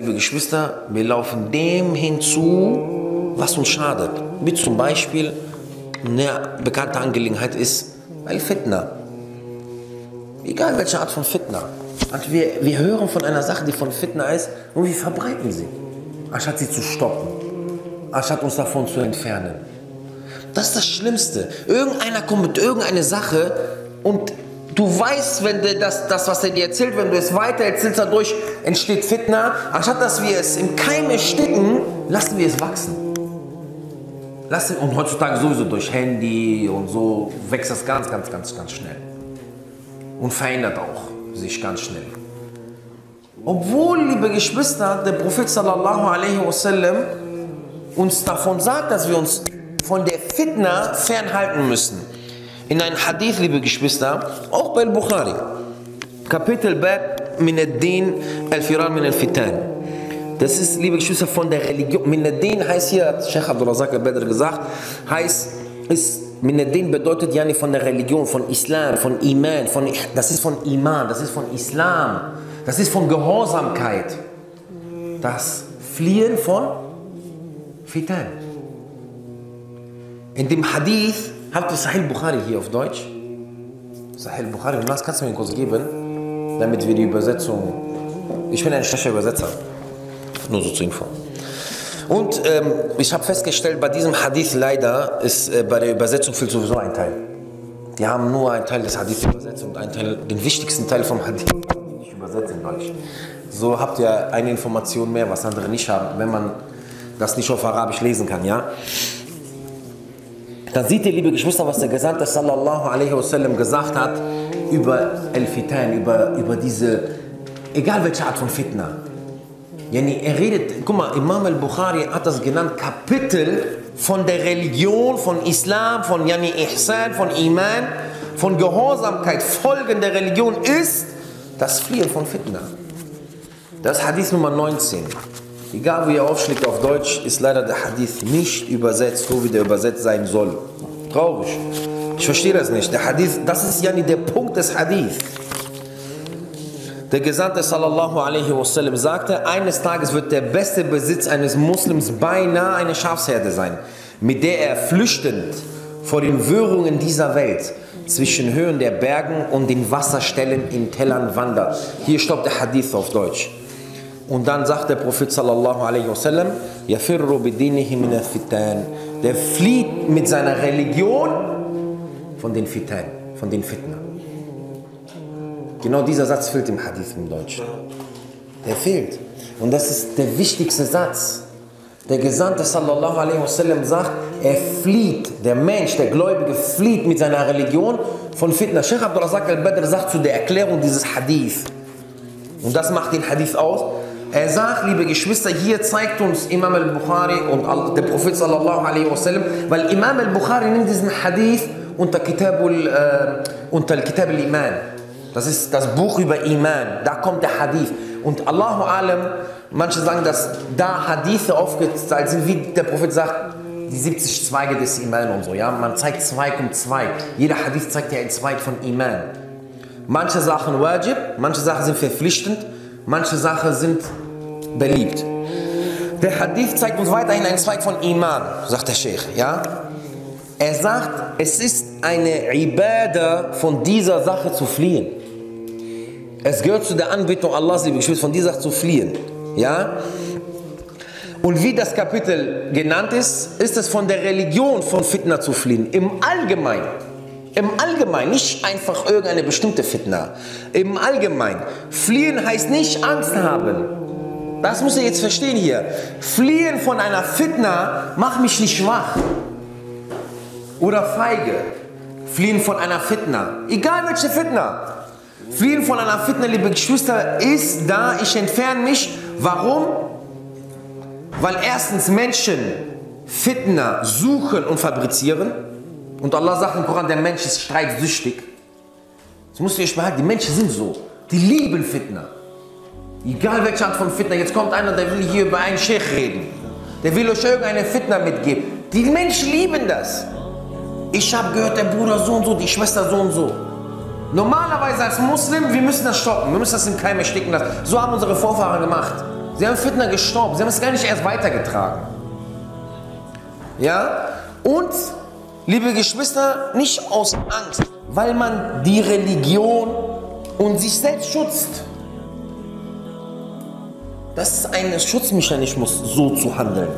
Liebe Geschwister, wir laufen dem hinzu, was uns schadet. Wie zum Beispiel eine bekannte Angelegenheit ist Al-Fitna. Egal welche Art von Fitna. Und wir, wir hören von einer Sache, die von Fitna ist, und wir verbreiten sie, anstatt sie zu stoppen, anstatt uns davon zu entfernen. Das ist das Schlimmste. Irgendeiner kommt mit irgendeiner Sache und du weißt, wenn du das, das, was er dir erzählt, wenn du es weiter erzählst, dadurch entsteht Fitna. Anstatt dass wir es im Keim ersticken, lassen wir es wachsen. Lassen, und heutzutage sowieso durch Handy und so wächst das ganz, ganz, ganz, ganz schnell. Und verändert auch sich ganz schnell. Obwohl, liebe Geschwister, der Prophet sallallahu alaihi wasallam uns davon sagt, dass wir uns von der Fitna fernhalten müssen. In einem Hadith, liebe Geschwister, auch bei Bukhari, Kapitel Bab min al-Firar min al-Fitan. Das ist, liebe Geschwister, von der Religion. Min heißt hier, hat Sheikh Abdul Razak al-Badr gesagt, heißt, ist, min ad-Din bedeutet ja nicht von der Religion, von Islam, von Iman, von, das ist von Iman, das ist von Islam, das ist von Gehorsamkeit. Das Fliehen von Fitan. In dem Hadith, habt ihr Sahih Bukhari hier auf Deutsch? Sahih Bukhari, hast, kannst du mir Kurs geben, damit wir die Übersetzung. Ich bin ein schlechter Übersetzer. Nur so zur Info. Und ähm, ich habe festgestellt, bei diesem Hadith leider ist äh, bei der Übersetzung fehlt sowieso ein Teil. Die haben nur einen Teil des Hadith übersetzt und einen Teil, den wichtigsten Teil vom Hadith nicht übersetzt in Deutsch. So habt ihr eine Information mehr, was andere nicht haben, wenn man das nicht auf Arabisch lesen kann, ja? Dann seht ihr, liebe Geschwister, was der Gesandte sallallahu alaihi wasallam gesagt hat über El-Fitan, über, über diese, egal welche Art von Fitna. Yani er redet, guck mal, Imam al-Bukhari hat das genannt, Kapitel von der Religion, von Islam, von Yani Ihsan, von Iman, von Gehorsamkeit, Folgen der Religion ist das Fliehen von Fitna. Das ist Hadith Nummer 19. Egal wie er aufschlägt auf Deutsch, ist leider der Hadith nicht übersetzt, so wie der übersetzt sein soll. Traurig. Ich verstehe das nicht. Der Hadith, das ist ja nicht der Punkt des Hadith. Der Gesandte sallallahu alaihi wasallam sagte, eines Tages wird der beste Besitz eines Muslims beinahe eine Schafsherde sein, mit der er flüchtend vor den Wirrungen dieser Welt zwischen Höhen der Bergen und den Wasserstellen in Tellern wandert. Hier stoppt der Hadith auf Deutsch. Und dann sagt der Prophet sallallahu alaihi wasallam, yafirru bidinihi min fitan. Der flieht mit seiner Religion von den Fitan, von den Fitna. Genau dieser Satz fehlt im Hadith im Deutschen. Der fehlt. Und das ist der wichtigste Satz. Der Gesandte sallallahu alaihi wasallam sagt, er flieht, der Mensch, der Gläubige flieht mit seiner Religion von Fitna. Sheikh Abdul Razak al-Badr sagt zu der Erklärung dieses Hadith. Und das macht den Hadith aus. Er sagt, liebe Geschwister, hier zeigt uns Imam al-Bukhari und der Prophet sallallahu alaihi wasallam, weil Imam al-Bukhari nimmt diesen Hadith unter Kitab, äh, unter Kitab al-Iman. Das ist das Buch über Iman. Da kommt der Hadith. Und Allahu alam, manche sagen, dass da Hadithe aufgeteilt sind, wie der Prophet sagt, die 70 Zweige des Iman und so. Ja? Man zeigt Zweig um Zweig. Jeder Hadith zeigt ja ein Zweig von Iman. Manche Sachen wajib, manche Sachen sind verpflichtend, manche Sachen sind beliebt. Der Hadith zeigt uns weiterhin einen Zweig von Iman, sagt der Sheikh. Ja? Er sagt, es ist eine Ibadah, von dieser Sache zu fliehen. Es gehört zu der Anbetung Allahs, liebe Geschwister, von dieser Sache zu fliehen. Ja? Und wie das Kapitel genannt ist, ist es von der Religion von Fitna zu fliehen. Im Allgemeinen. Im Allgemeinen, nicht einfach irgendeine bestimmte Fitna. Im Allgemeinen. Fliehen heißt nicht Angst haben. Das müsst ihr jetzt verstehen hier. Fliehen von einer Fitna macht mich nicht schwach. Oder feige. Fliehen von einer Fitna. Egal welche Fitna. Fliehen von einer Fitna, liebe Geschwister, ist da, ich entferne mich. Warum? Weil erstens Menschen Fitna suchen und fabrizieren. Und Allah sagt im Koran, der Mensch ist streitsüchtig. Das musst du euch behalten, die Menschen sind so. Die lieben Fitna. Egal welche Art von Fitna. Jetzt kommt einer, der will hier über einen Sheikh reden. Der will euch irgendeine Fitna mitgeben. Die Menschen lieben das. Ich habe gehört, der Bruder so und so, die Schwester so und so. Normalerweise als Muslim, wir müssen das stoppen. Wir müssen das im Keim ersticken lassen. So haben unsere Vorfahren gemacht. Sie haben Fitna gestorben. Sie haben es gar nicht erst weitergetragen. Ja? Und, liebe Geschwister, nicht aus Angst, weil man die Religion und sich selbst schützt. Das ist ein Schutzmechanismus, so zu handeln.